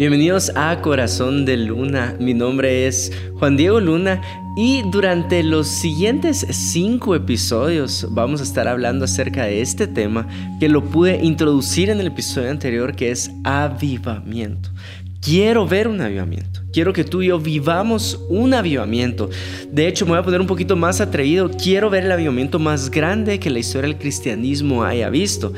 Bienvenidos a Corazón de Luna. Mi nombre es Juan Diego Luna y durante los siguientes cinco episodios vamos a estar hablando acerca de este tema que lo pude introducir en el episodio anterior que es avivamiento. Quiero ver un avivamiento. Quiero que tú y yo vivamos un avivamiento. De hecho, me voy a poner un poquito más atrevido. Quiero ver el avivamiento más grande que la historia del cristianismo haya visto.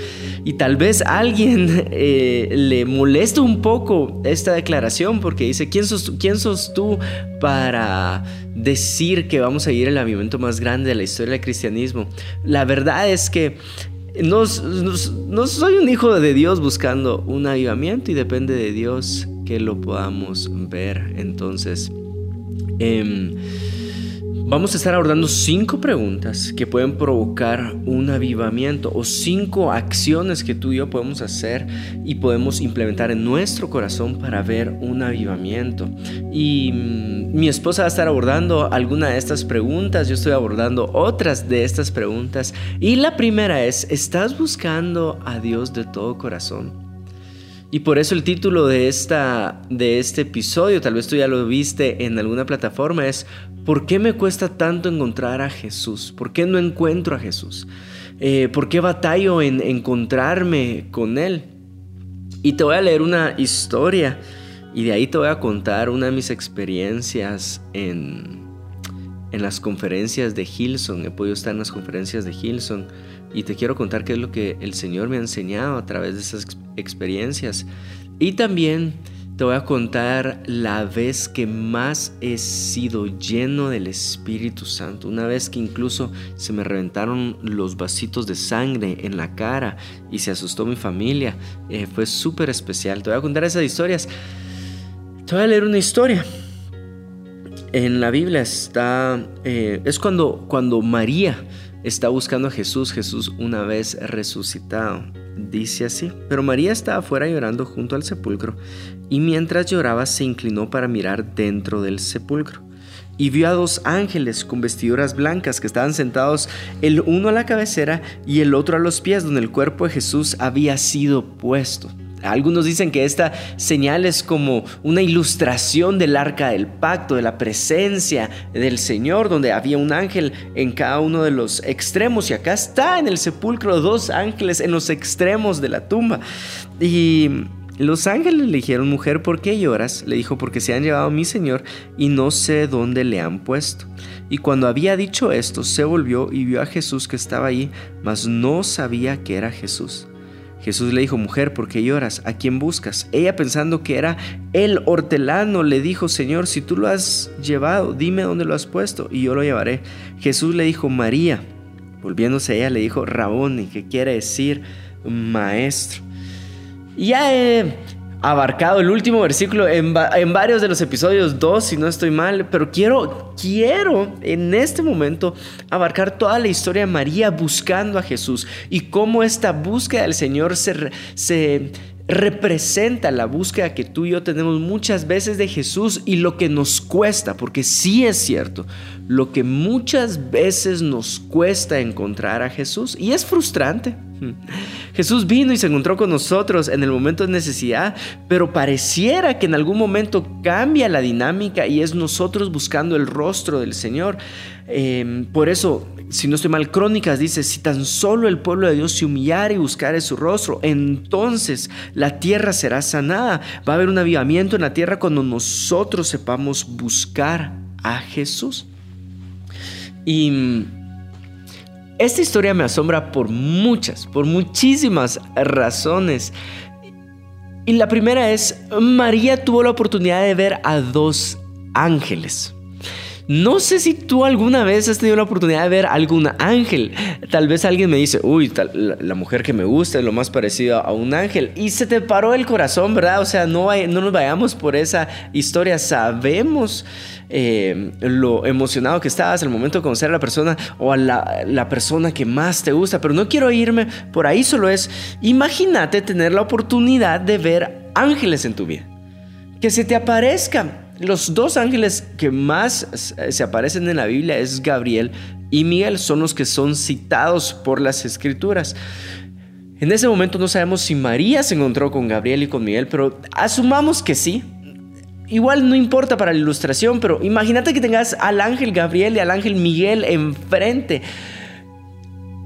Y tal vez alguien eh, le moleste un poco esta declaración porque dice, ¿quién sos, ¿quién sos tú para decir que vamos a ir el avivamiento más grande de la historia del cristianismo? La verdad es que no, soy un hijo de Dios buscando un avivamiento y depende de Dios que lo podamos ver. Entonces, em, vamos a estar abordando cinco preguntas que pueden provocar un avivamiento o cinco acciones que tú y yo podemos hacer y podemos implementar en nuestro corazón para ver un avivamiento. Y mm, mi esposa va a estar abordando alguna de estas preguntas, yo estoy abordando otras de estas preguntas. Y la primera es, ¿estás buscando a Dios de todo corazón? Y por eso el título de, esta, de este episodio, tal vez tú ya lo viste en alguna plataforma, es ¿por qué me cuesta tanto encontrar a Jesús? ¿Por qué no encuentro a Jesús? Eh, ¿Por qué batallo en encontrarme con Él? Y te voy a leer una historia y de ahí te voy a contar una de mis experiencias en, en las conferencias de Hilson. He podido estar en las conferencias de Hilson y te quiero contar qué es lo que el Señor me ha enseñado a través de esas experiencias. Y también te voy a contar la vez que más he sido lleno del Espíritu Santo. Una vez que incluso se me reventaron los vasitos de sangre en la cara y se asustó mi familia. Eh, fue súper especial. Te voy a contar esas historias. Te voy a leer una historia. En la Biblia está... Eh, es cuando, cuando María está buscando a Jesús, Jesús una vez resucitado. Dice así, pero María estaba afuera llorando junto al sepulcro, y mientras lloraba se inclinó para mirar dentro del sepulcro. Y vio a dos ángeles con vestiduras blancas que estaban sentados el uno a la cabecera y el otro a los pies donde el cuerpo de Jesús había sido puesto. Algunos dicen que esta señal es como una ilustración del arca del pacto, de la presencia del Señor, donde había un ángel en cada uno de los extremos. Y acá está en el sepulcro dos ángeles en los extremos de la tumba. Y los ángeles le dijeron, mujer, ¿por qué lloras? Le dijo, porque se han llevado a mi Señor y no sé dónde le han puesto. Y cuando había dicho esto, se volvió y vio a Jesús que estaba allí, mas no sabía que era Jesús. Jesús le dijo, mujer, ¿por qué lloras? ¿A quién buscas? Ella pensando que era el hortelano, le dijo, Señor, si tú lo has llevado, dime dónde lo has puesto y yo lo llevaré. Jesús le dijo, María. Volviéndose a ella, le dijo, Raboni, que quiere decir maestro. Ya he abarcado el último versículo en, varios de los episodios 2, si no estoy mal, pero quiero, quiero en este momento abarcar toda la historia de María buscando a Jesús y cómo esta búsqueda del Señor se, se representa la búsqueda que tú y yo tenemos muchas veces de Jesús y lo que nos cuesta, porque sí es cierto, lo que muchas veces nos cuesta encontrar a Jesús y es frustrante. Jesús vino y se encontró con nosotros en el momento de necesidad, pero pareciera que en algún momento cambia la dinámica y es nosotros buscando el rostro del Señor. Em, por eso, si no estoy mal, Crónicas dice, si tan solo el pueblo de Dios se humillara y buscara su rostro, entonces la tierra será sanada. Va a haber un avivamiento en la tierra cuando nosotros sepamos buscar a Jesús. Y esta historia me asombra por muchas, por muchísimas razones. Y la primera es, María tuvo la oportunidad de ver a dos ángeles. No sé si tú alguna vez has tenido la oportunidad de ver algún ángel. Tal vez alguien me dice, uy, la, mujer que me gusta es lo más parecido a un ángel. Y se te paró el corazón, ¿verdad? O sea, no, no nos vayamos por esa historia. Sabemos eh, lo emocionado que estabas al momento de conocer a la persona o a la, la persona que más te gusta. Pero no quiero irme por ahí, solo es, imagínate tener la oportunidad de ver ángeles en tu vida. Que se te aparezcan los dos ángeles que más se aparecen en la Biblia es Gabriel y Miguel, son los que son citados por las escrituras. En ese momento no sabemos si María se encontró con Gabriel y con Miguel, pero asumamos que sí. Igual no importa para la ilustración, pero imagínate que tengas al ángel Gabriel y al ángel Miguel enfrente.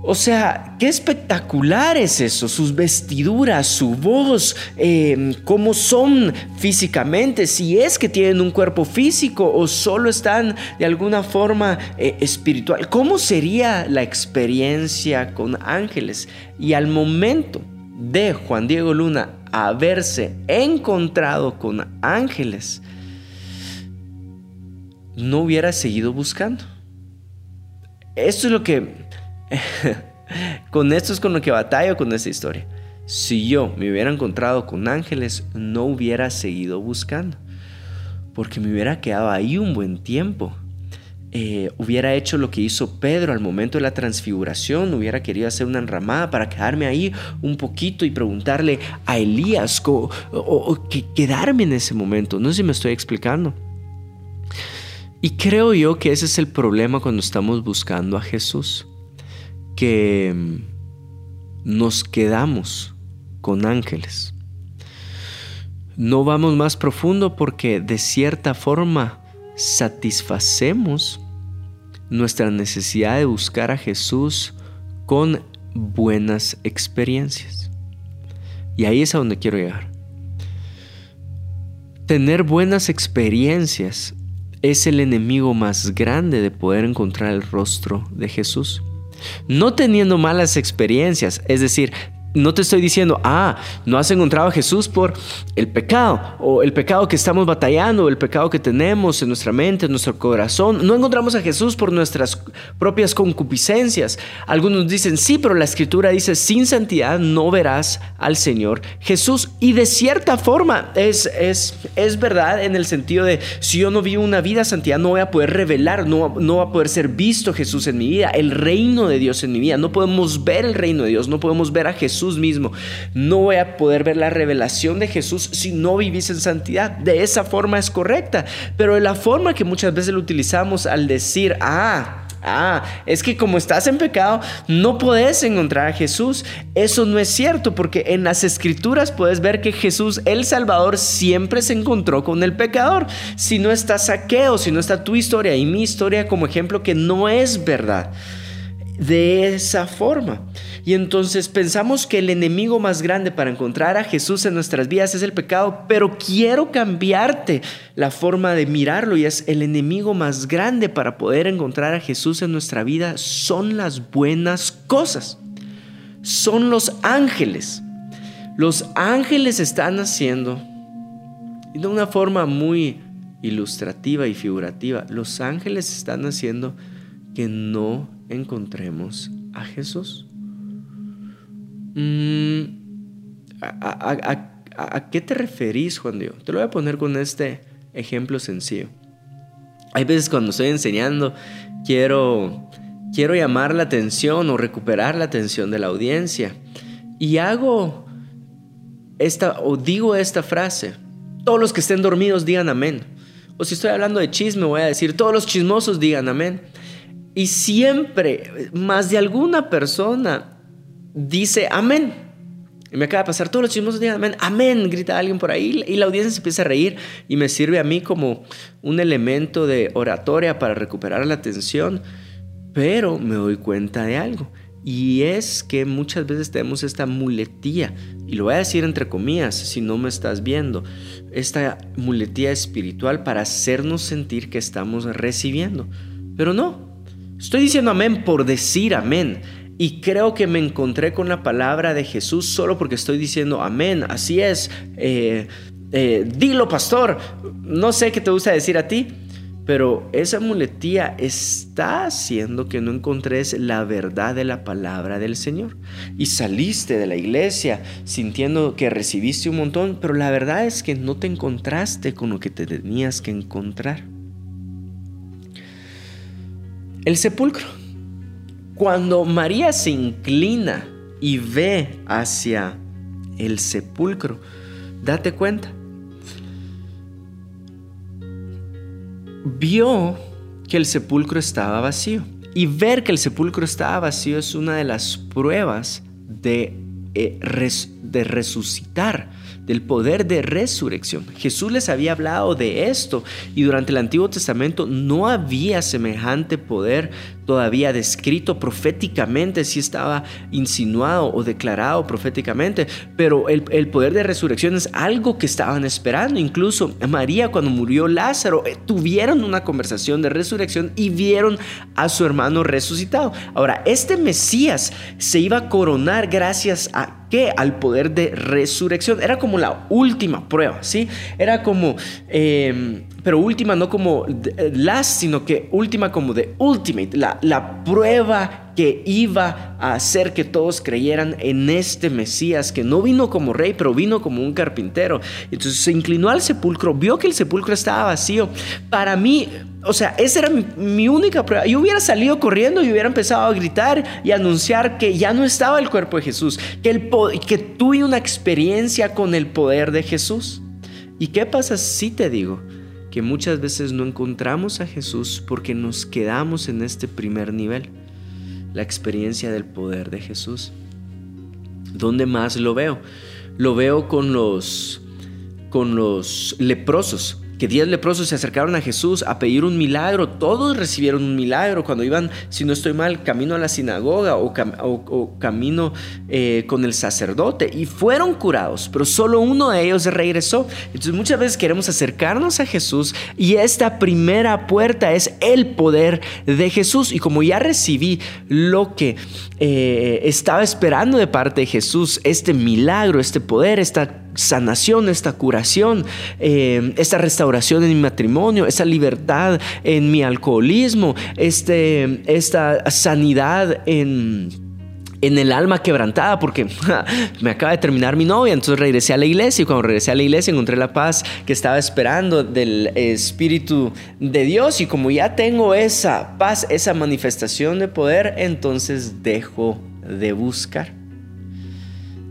O sea, qué espectacular es eso, sus vestiduras, su voz, em, cómo son físicamente, si es que tienen un cuerpo físico o solo están de alguna forma eh, espiritual. ¿Cómo sería la experiencia con ángeles? Y al momento de Juan Diego Luna haberse encontrado con ángeles, no hubiera seguido buscando. Esto es lo que con esto es con lo que batallo con esta historia. Si yo me hubiera encontrado con ángeles, no hubiera seguido buscando. Porque me hubiera quedado ahí un buen tiempo. Eh, hubiera hecho lo que hizo Pedro al momento de la transfiguración, hubiera querido hacer una enramada para quedarme ahí un poquito y preguntarle a Elías o, quedarme en ese momento. No sé si me estoy explicando. Y creo yo que ese es el problema cuando estamos buscando a Jesús que nos quedamos con ángeles. No vamos más profundo porque de cierta forma satisfacemos nuestra necesidad de buscar a Jesús con buenas experiencias. Y ahí es a donde quiero llegar. Tener buenas experiencias es el enemigo más grande de poder encontrar el rostro de Jesús no teniendo malas experiencias, es decir, no te estoy diciendo, ah, no has encontrado a Jesús por el pecado, o el pecado que estamos batallando, o el pecado que tenemos en nuestra mente, en nuestro corazón. No encontramos a Jesús por nuestras propias concupiscencias. Algunos dicen, sí, pero la escritura dice, sin santidad no verás al Señor Jesús. Y de cierta forma es, es, es verdad en el sentido de, si yo no vivo una vida santidad, no voy a poder revelar, no, no va a poder ser visto Jesús en mi vida, el reino de Dios en mi vida. No podemos ver el reino de Dios, no podemos ver a Jesús mismo. No voy a poder ver la revelación de Jesús si no vivís en santidad. De esa forma es correcta. Pero la forma que muchas veces lo utilizamos al decir, ah, Ah, es que como estás en pecado, no puedes encontrar a Jesús. Eso no es cierto, porque en las escrituras puedes ver que Jesús, el Salvador, siempre se encontró con el pecador. Si no está saqueo, si no está tu historia y mi historia como ejemplo, que no es verdad. De esa forma. Y entonces pensamos que el enemigo más grande para encontrar a Jesús en nuestras vidas es el pecado, pero quiero cambiarte la forma de mirarlo y es el enemigo más grande para poder encontrar a Jesús en nuestra vida son las buenas cosas, son los ángeles. Los ángeles están haciendo, y de una forma muy ilustrativa y figurativa, los ángeles están haciendo que no encontremos a Jesús. Mm, ¿a, qué te referís, Juan Diego? Te lo voy a poner con este ejemplo sencillo. Hay veces cuando estoy enseñando, quiero, quiero llamar la atención o recuperar la atención de la audiencia. Y hago esta, o digo esta frase. Todos los que estén dormidos digan amén. O si estoy hablando de chisme, voy a decir, todos los chismosos digan amén. Y siempre, más de alguna persona dice amén. Y me acaba de pasar todos los chismosos dicen amén, amén, grita alguien por ahí y la audiencia se empieza a reír y me sirve a mí como un elemento de oratoria para recuperar la atención, pero me doy cuenta de algo. Y es que muchas veces tenemos esta muletía, y lo voy a decir entre comillas si no me estás viendo, esta muletía espiritual para hacernos sentir que estamos recibiendo. Pero no, estoy diciendo amén por decir amén. Y creo que me encontré con la palabra de Jesús solo porque estoy diciendo amén, así es. Eh, eh, dilo, pastor. No sé qué te gusta decir a ti, pero esa muletía está haciendo que no encontres la verdad de la palabra del Señor. Y saliste de la iglesia sintiendo que recibiste un montón, pero la verdad es que no te encontraste con lo que te tenías que encontrar. El sepulcro. Cuando María se inclina y ve hacia el sepulcro, date cuenta, vio que el sepulcro estaba vacío. Y ver que el sepulcro estaba vacío es una de las pruebas de eh, de resucitar del poder de resurrección. Jesús les había hablado de esto y durante el Antiguo Testamento no había semejante poder todavía descrito proféticamente, si estaba insinuado o declarado proféticamente, pero el, poder de resurrección es algo que estaban esperando. Incluso María cuando murió Lázaro, eh, tuvieron una conversación de resurrección y vieron a su hermano resucitado. Ahora, este Mesías se iba a coronar gracias a ¿Qué? Al poder de resurrección. Era como la última prueba, ¿sí? Era como, em, pero última no como eh, last, sino que última como de ultimate, la, la prueba que iba a hacer que todos creyeran en este Mesías, que no vino como rey, pero vino como un carpintero. Entonces se inclinó al sepulcro, vio que el sepulcro estaba vacío. Para mí, o sea, esa era mi, única prueba. Yo hubiera salido corriendo y hubiera empezado a gritar y anunciar que ya no estaba el cuerpo de Jesús, que, el, que tuve una experiencia con el poder de Jesús. ¿Y qué pasa si te digo? Que muchas veces no encontramos a Jesús porque nos quedamos en este primer nivel la experiencia del poder de Jesús. ¿Dónde más lo veo? Lo veo con los, con los leprosos que diez leprosos se acercaron a Jesús a pedir un milagro. Todos recibieron un milagro cuando iban, si no estoy mal, camino a la sinagoga o, camino eh, con el sacerdote y fueron curados, pero solo uno de ellos regresó. Entonces muchas veces queremos acercarnos a Jesús y esta primera puerta es el poder de Jesús. Y como ya recibí lo que eh, estaba esperando de parte de Jesús, este milagro, este poder, esta sanación, esta curación, eh, esta restauración en mi matrimonio, esta libertad en mi alcoholismo, este, esta sanidad en en el alma quebrantada porque me acaba de terminar mi novia, entonces regresé a la iglesia y cuando regresé a la iglesia encontré la paz que estaba esperando del Espíritu de Dios y como ya tengo esa paz, esa manifestación de poder, entonces dejo de buscar.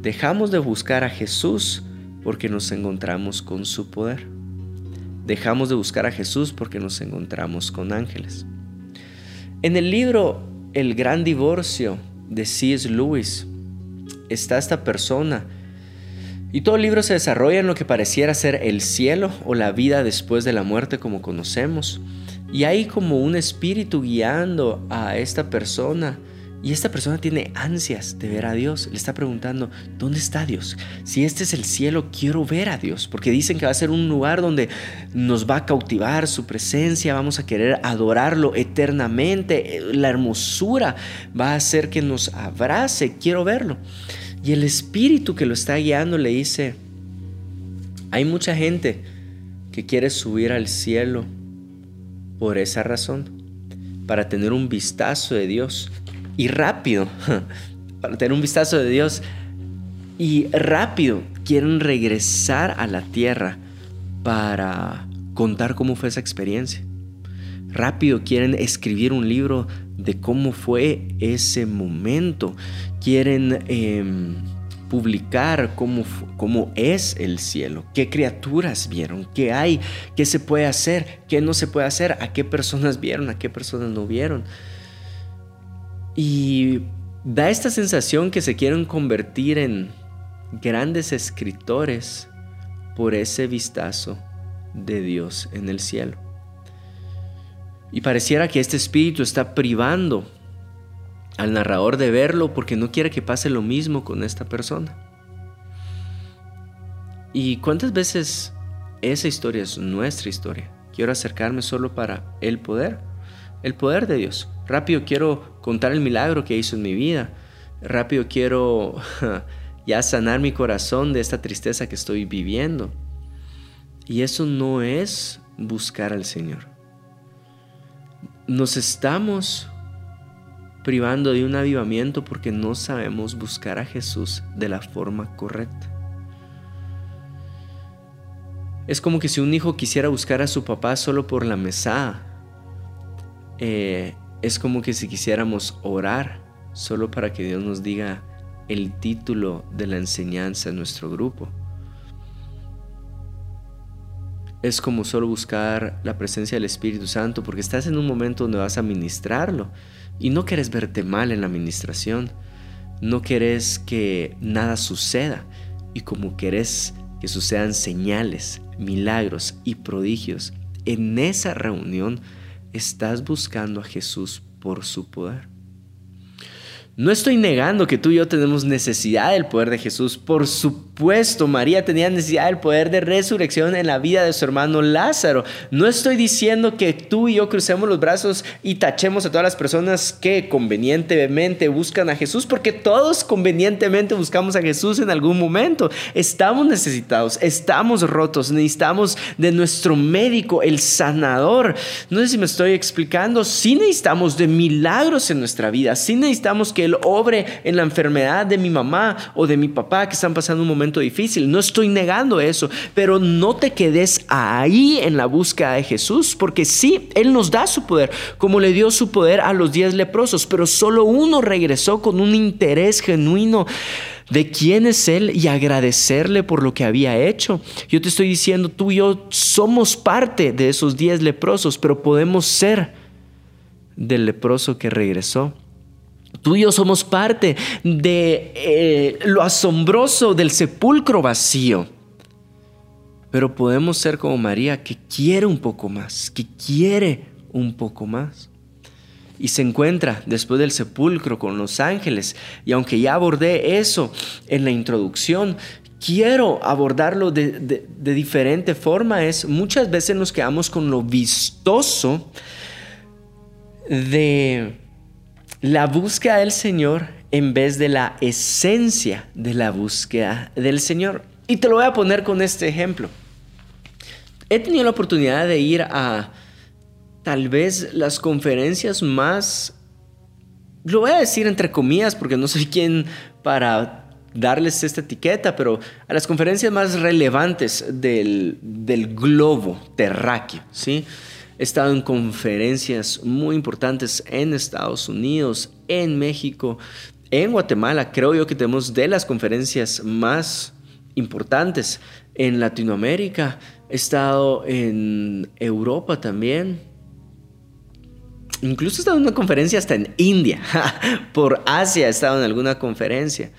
Dejamos de buscar a Jesús porque nos encontramos con su poder. Dejamos de buscar a Jesús porque nos encontramos con ángeles. En el libro El gran divorcio de C.S. Lewis está esta persona y todo el libro se desarrolla en lo que pareciera ser el cielo o la vida después de la muerte como conocemos. Y hay como un espíritu guiando a esta persona y esta persona tiene ansias de ver a Dios. Le está preguntando, ¿dónde está Dios? Si este es el cielo, quiero ver a Dios. Porque dicen que va a ser un lugar donde nos va a cautivar su presencia, vamos a querer adorarlo eternamente. La hermosura va a hacer que nos abrace. Quiero verlo. Y el espíritu que lo está guiando le dice, hay mucha gente que quiere subir al cielo por esa razón, para tener un vistazo de Dios y rápido, para tener un vistazo de Dios, y rápido quieren regresar a la tierra para contar cómo fue esa experiencia. Rápido quieren escribir un libro de cómo fue ese momento. Quieren em, publicar cómo, cómo es el cielo, qué criaturas vieron, qué hay, qué se puede hacer, qué no se puede hacer, a qué personas vieron, a qué personas no vieron. Y da esta sensación que se quieren convertir en grandes escritores por ese vistazo de Dios en el cielo. Y pareciera que este espíritu está privando al narrador de verlo porque no quiere que pase lo mismo con esta persona. ¿Y cuántas veces esa historia es nuestra historia? Quiero acercarme solo para el poder, el poder de Dios. Rápido quiero contar el milagro que hizo en mi vida. Rápido quiero ya sanar mi corazón de esta tristeza que estoy viviendo. Y eso no es buscar al Señor. Nos estamos privando de un avivamiento porque no sabemos buscar a Jesús de la forma correcta. Es como que si un hijo quisiera buscar a su papá solo por la mesa, eh, es como que si quisiéramos orar solo para que Dios nos diga el título de la enseñanza en nuestro grupo. Es como solo buscar la presencia del Espíritu Santo porque estás en un momento donde vas a ministrarlo y no quieres verte mal en la administración, no querés que nada suceda y como querés que sucedan señales, milagros y prodigios, en esa reunión estás buscando a Jesús por su poder. No estoy negando que tú y yo tenemos necesidad del poder de Jesús. Por supuesto, María tenía necesidad del poder de resurrección en la vida de su hermano Lázaro. No estoy diciendo que tú y yo crucemos los brazos y tachemos a todas las personas que convenientemente buscan a Jesús, porque todos convenientemente buscamos a Jesús en algún momento. Estamos necesitados, estamos rotos, necesitamos de nuestro médico, el sanador. No sé si me estoy explicando. Sí necesitamos de milagros en nuestra vida. Sí necesitamos que él obre en la enfermedad de mi mamá o de mi papá que están pasando un momento difícil. No estoy negando eso, pero no te quedes ahí en la búsqueda de Jesús, porque sí, Él nos da su poder, como le dio su poder a los diez leprosos, pero solo uno regresó con un interés genuino de quién es Él y agradecerle por lo que había hecho. Yo te estoy diciendo, tú y yo somos parte de esos diez leprosos, pero podemos ser del leproso que regresó. Tú y yo somos parte de eh, lo asombroso del sepulcro vacío. Pero podemos ser como María que quiere un poco más, que quiere un poco más. Y se encuentra después del sepulcro con los ángeles. Y aunque ya abordé eso en la introducción, quiero abordarlo de, de diferente forma. Es muchas veces nos quedamos con lo vistoso de la búsqueda del Señor en vez de la esencia de la búsqueda del Señor. Y te lo voy a poner con este ejemplo. He tenido la oportunidad de ir a tal vez las conferencias más, lo voy a decir entre comillas porque no soy quien para darles esta etiqueta, pero a las conferencias más relevantes del, del globo terráqueo, ¿sí? He estado en conferencias muy importantes en Estados Unidos, en México, en Guatemala. Creo yo que tenemos de las conferencias más importantes en Latinoamérica. He estado en Europa también. Incluso he estado en una conferencia hasta en India. Por Asia he estado en alguna conferencia.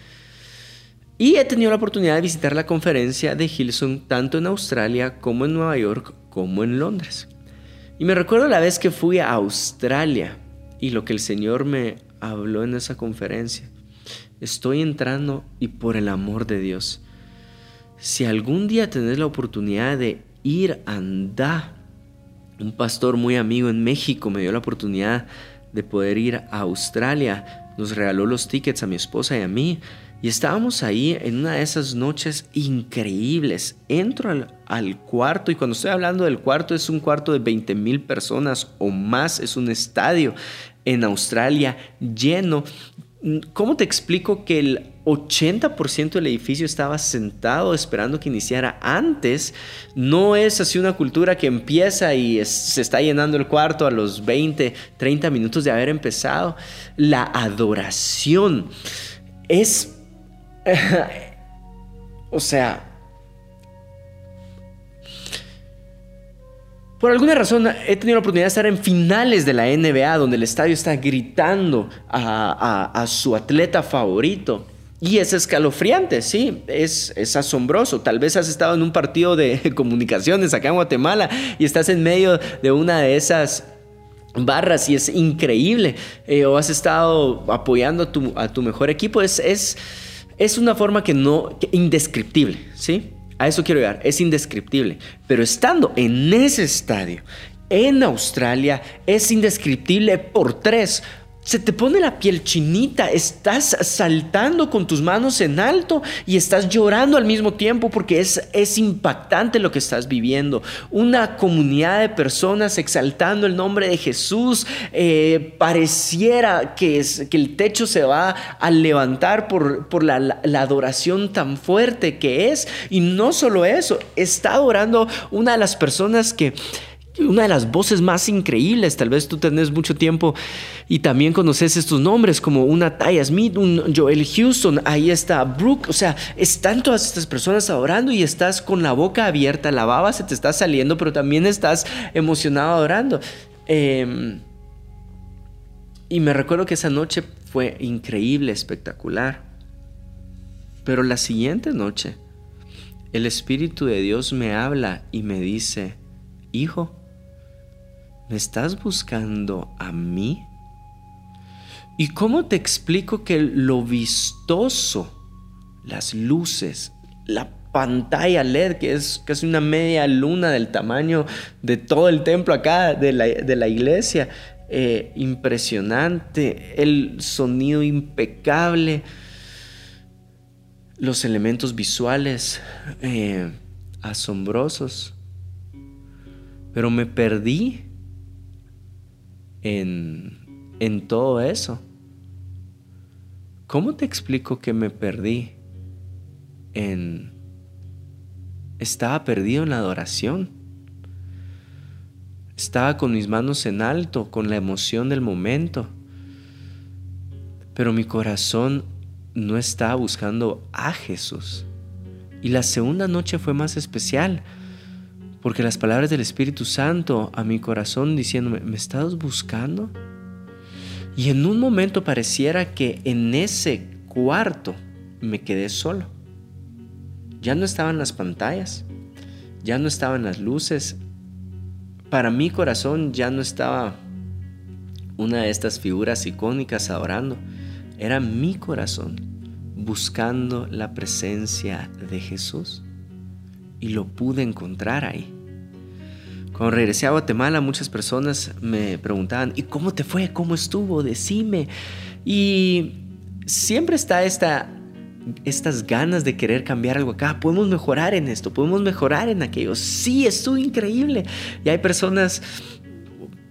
Y he tenido la oportunidad de visitar la conferencia de Hilson tanto en Australia como en Nueva York como en Londres. Y me recuerdo la vez que fui a Australia y lo que el Señor me habló en esa conferencia. Estoy entrando y por el amor de Dios, si algún día tenés la oportunidad de ir a andar, un pastor muy amigo en México me dio la oportunidad de poder ir a Australia, nos regaló los tickets a mi esposa y a mí y estábamos ahí en una de esas noches increíbles. Entro al, cuarto y cuando estoy hablando del cuarto es un cuarto de 20 mil personas o más, es un estadio en Australia lleno. ¿Cómo te explico que el 80% del edificio estaba sentado esperando que iniciara antes? No es así una cultura que empieza y se está llenando el cuarto a los 20, 30 minutos de haber empezado. La adoración es o sea, por alguna razón he tenido la oportunidad de estar en finales de la NBA, donde el estadio está gritando a, su atleta favorito. Y es escalofriante, sí, es, es, asombroso. Tal vez has estado en un partido de comunicaciones acá en Guatemala y estás en medio de una de esas barras y es increíble. Eh, o has estado apoyando a tu, a tu mejor equipo. Es, es, es una forma que no, indescriptible, ¿sí? A eso quiero llegar, es indescriptible. Pero estando en ese estadio, en Australia, es indescriptible por tres se te pone la piel chinita, estás saltando con tus manos en alto y estás llorando al mismo tiempo porque es, es impactante lo que estás viviendo. Una comunidad de personas exaltando el nombre de Jesús, eh, pareciera que, el techo se va a levantar por, por la, la adoración tan fuerte que es. Y no solo eso, está adorando una de las personas que una de las voces más increíbles. Tal vez tú tenés mucho tiempo y también conoces estos nombres como una Taya Smith, un Joel Houston, ahí está Brooke. O sea, están todas estas personas adorando y estás con la boca abierta, la baba se te está saliendo, pero también estás emocionado adorando. Em, Y me recuerdo que esa noche fue increíble, espectacular. Pero la siguiente noche, el Espíritu de Dios me habla y me dice, Hijo, ¿me estás buscando a mí? ¿Y cómo te explico que lo vistoso, las luces, la pantalla LED, que es casi una media luna del tamaño de todo el templo acá, de la, iglesia, eh, impresionante, el sonido impecable, los elementos visuales eh, asombrosos. Pero me perdí en, en todo eso. ¿Cómo te explico que me perdí en... Estaba perdido en la adoración. Estaba con mis manos en alto, con la emoción del momento. Pero mi corazón no estaba buscando a Jesús. Y la segunda noche fue más especial, porque las palabras del Espíritu Santo a mi corazón diciéndome, ¿me estás buscando? Y en un momento pareciera que en ese cuarto me quedé solo. Ya no estaban las pantallas, ya no estaban las luces. Para mi corazón ya no estaba una de estas figuras icónicas adorando. Era mi corazón buscando la presencia de Jesús. Y lo pude encontrar ahí. Cuando regresé a Guatemala, muchas personas me preguntaban, ¿y cómo te fue? ¿Cómo estuvo? Decime. Y siempre está esta, estas ganas de querer cambiar algo acá. Podemos mejorar en esto, podemos mejorar en aquello. Sí, estuvo increíble. Y hay personas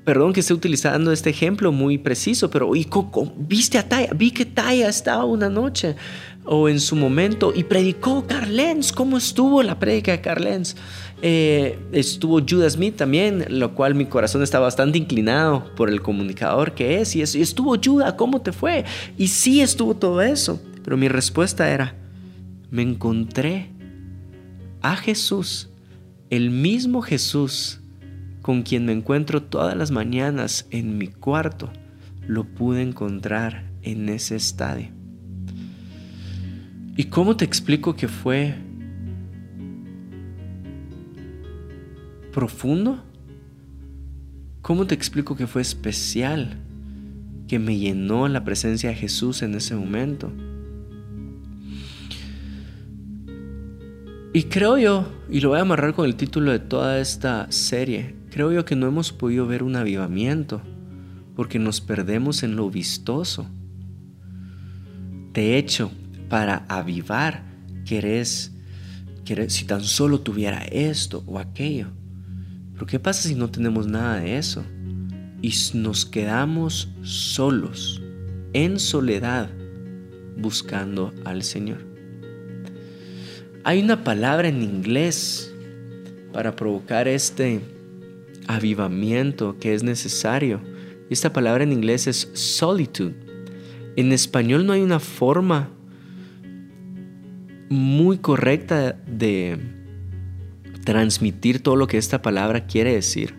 Perdón que esté utilizando este ejemplo muy preciso, pero ¿y Coco? ¿Viste a Taya? Vi que Taya estaba una noche o en su momento y predicó Carlens. ¿Cómo estuvo la predica de Carlens? Eh, estuvo Judas Smith también, lo cual mi corazón está bastante inclinado por el comunicador que es. Y, estuvo Judas, ¿cómo te fue? Y sí estuvo todo eso. Pero mi respuesta era, me encontré a Jesús, el mismo Jesús con quien me encuentro todas las mañanas en mi cuarto, lo pude encontrar en ese estadio. ¿Y cómo te explico que fue profundo? ¿Cómo te explico que fue especial? Que me llenó la presencia de Jesús en ese momento. Y creo yo, y lo voy a amarrar con el título de toda esta serie, creo yo que no hemos podido ver un avivamiento porque nos perdemos en lo vistoso. De hecho, para avivar, querés, querés si tan solo tuviera esto o aquello. Pero ¿qué pasa si no tenemos nada de eso? Y nos quedamos solos, en soledad, buscando al Señor. Hay una palabra en inglés para provocar este avivamiento que es necesario. Esta palabra en inglés es solitude. En español no hay una forma muy correcta de transmitir todo lo que esta palabra quiere decir.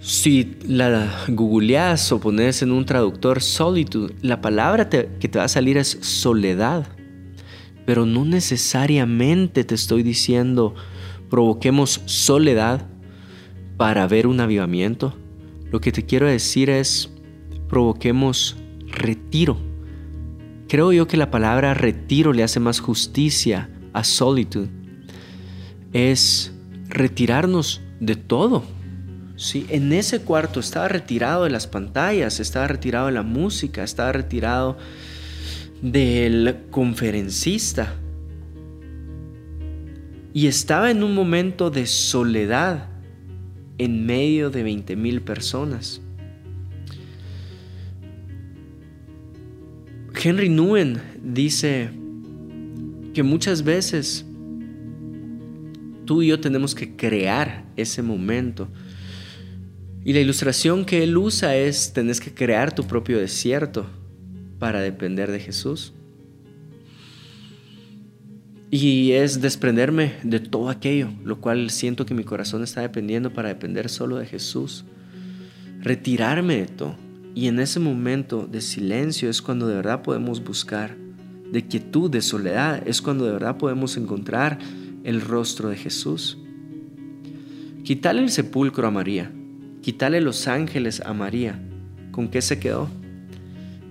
Si la googleas o pones en un traductor solitude, la palabra que te va a salir es soledad. Pero no necesariamente te estoy diciendo provoquemos soledad para ver un avivamiento. Lo que te quiero decir es provoquemos retiro. Creo yo que la palabra retiro le hace más justicia a solitude es retirarnos de todo. Sí, en ese cuarto estaba retirado de las pantallas, estaba retirado de la música, estaba retirado del conferencista. Y estaba en un momento de soledad en medio de 20 mil personas. Henry Nguyen dice que muchas veces tú y yo tenemos que crear ese momento. Y la ilustración que él usa es, tenés que crear tu propio desierto para depender de Jesús. Y es desprenderme de todo aquello, lo cual siento que mi corazón está dependiendo para depender solo de Jesús. Retirarme de todo. Y en ese momento de silencio es cuando de verdad podemos buscar, de quietud, de soledad, es cuando de verdad podemos encontrar el rostro de Jesús. Quítale el sepulcro a María, quítale los ángeles a María. ¿Con qué se quedó?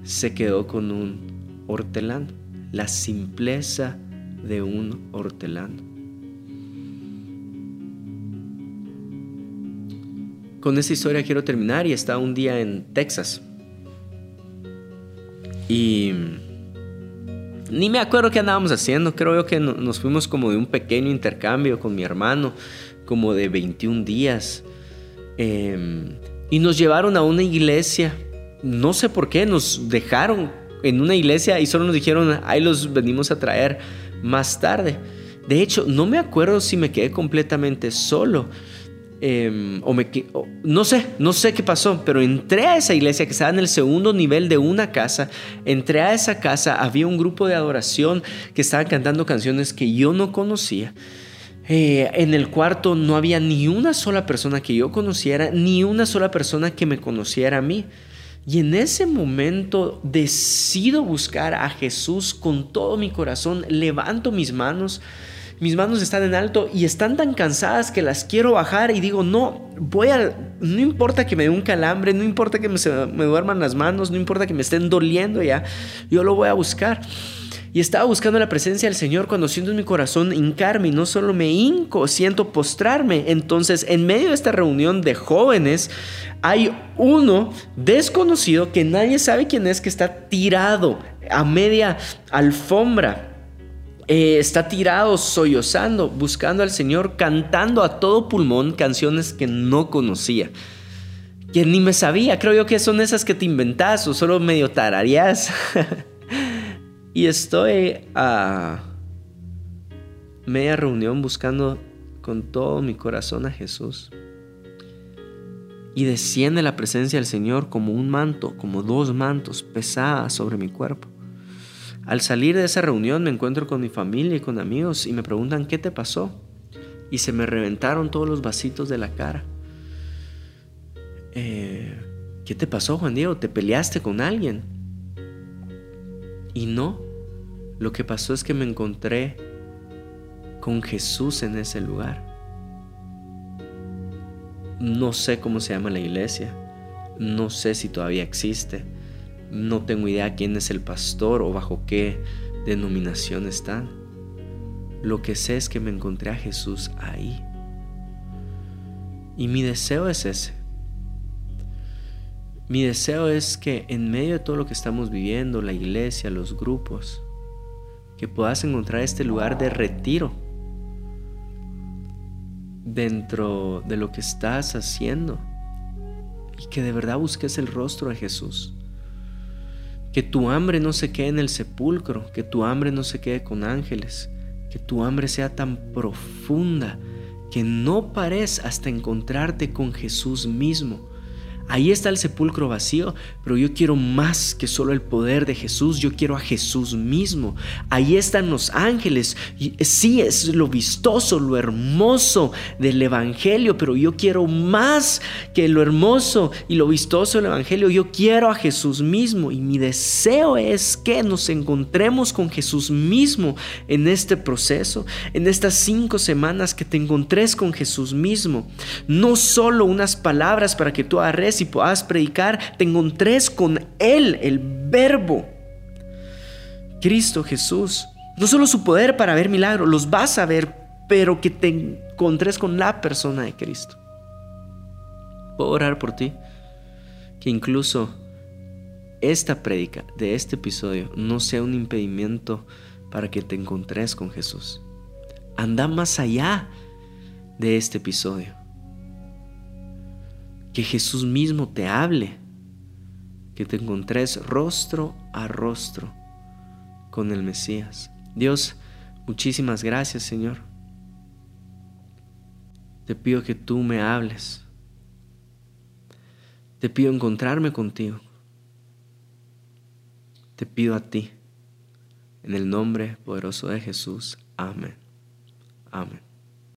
Se quedó con un hortelano, la simpleza de un hortelano. Con esta historia quiero terminar y está un día en Texas. Y ni me acuerdo qué andábamos haciendo. Creo que nos fuimos como de un pequeño intercambio con mi hermano, como de 21 días. Em, y nos llevaron a una iglesia. No sé por qué, nos dejaron en una iglesia y solo nos dijeron, ahí los venimos a traer más tarde. De hecho, no me acuerdo si me quedé completamente solo. Em, no sé, no sé qué pasó, pero entré a esa iglesia que estaba en el segundo nivel de una casa. Entré a esa casa, había un grupo de adoración que estaban cantando canciones que yo no conocía. Eh, en el cuarto no había ni una sola persona que yo conociera, ni una sola persona que me conociera a mí. Y en ese momento decido buscar a Jesús con todo mi corazón, levanto mis manos mis manos están en alto y están tan cansadas que las quiero bajar y digo, no, voy a, no importa que me dé un calambre, no importa que me, duerman las manos, no importa que me estén doliendo ya, yo lo voy a buscar. Y estaba buscando la presencia del Señor cuando siento en mi corazón hincarme y no solo me hinco, siento postrarme. Entonces, en medio de esta reunión de jóvenes, hay uno desconocido que nadie sabe quién es, que está tirado a media alfombra eh, está tirado, sollozando, buscando al Señor, cantando a todo pulmón canciones que no conocía. Que ni me sabía, creo yo que son esas que te inventas o solo medio tararías. y estoy a media reunión buscando con todo mi corazón a Jesús. Y desciende la presencia del Señor como un manto, como dos mantos pesadas sobre mi cuerpo. Al salir de esa reunión me encuentro con mi familia y con amigos y me preguntan qué te pasó. Y se me reventaron todos los vasitos de la cara. Eh, ¿Qué te pasó, Juan Diego? ¿Te peleaste con alguien? Y no, lo que pasó es que me encontré con Jesús en ese lugar. No sé cómo se llama la iglesia, no sé si todavía existe no tengo idea quién es el pastor o bajo qué denominación están. Lo que sé es que me encontré a Jesús ahí. Y mi deseo es ese. Mi deseo es que en medio de todo lo que estamos viviendo, la iglesia, los grupos, que puedas encontrar este lugar de retiro dentro de lo que estás haciendo y que de verdad busques el rostro de Jesús. Que tu hambre no se quede en el sepulcro, que tu hambre no se quede con ángeles, que tu hambre sea tan profunda que no pares hasta encontrarte con Jesús mismo Ahí está el sepulcro vacío, pero yo quiero más que solo el poder de Jesús, yo quiero a Jesús mismo. Ahí están los ángeles, sí es lo vistoso, lo hermoso del Evangelio, pero yo quiero más que lo hermoso y lo vistoso del Evangelio, yo quiero a Jesús mismo y mi deseo es que nos encontremos con Jesús mismo en este proceso, en estas cinco semanas que te encontres con Jesús mismo. No solo unas palabras para que tú agarres y puedas predicar, te encontres con Él, el verbo. Cristo Jesús. No solo su poder para ver milagros, los vas a ver, pero que te encontres con la persona de Cristo. Puedo orar por ti, que incluso esta prédica de este episodio no sea un impedimento para que te encontres con Jesús. Anda más allá de este episodio que Jesús mismo te hable, que te encontres rostro a rostro con el Mesías. Dios, muchísimas gracias Señor. Te pido que tú me hables. Te pido encontrarme contigo. Te pido a ti. En el nombre poderoso de Jesús. Amén. Amén.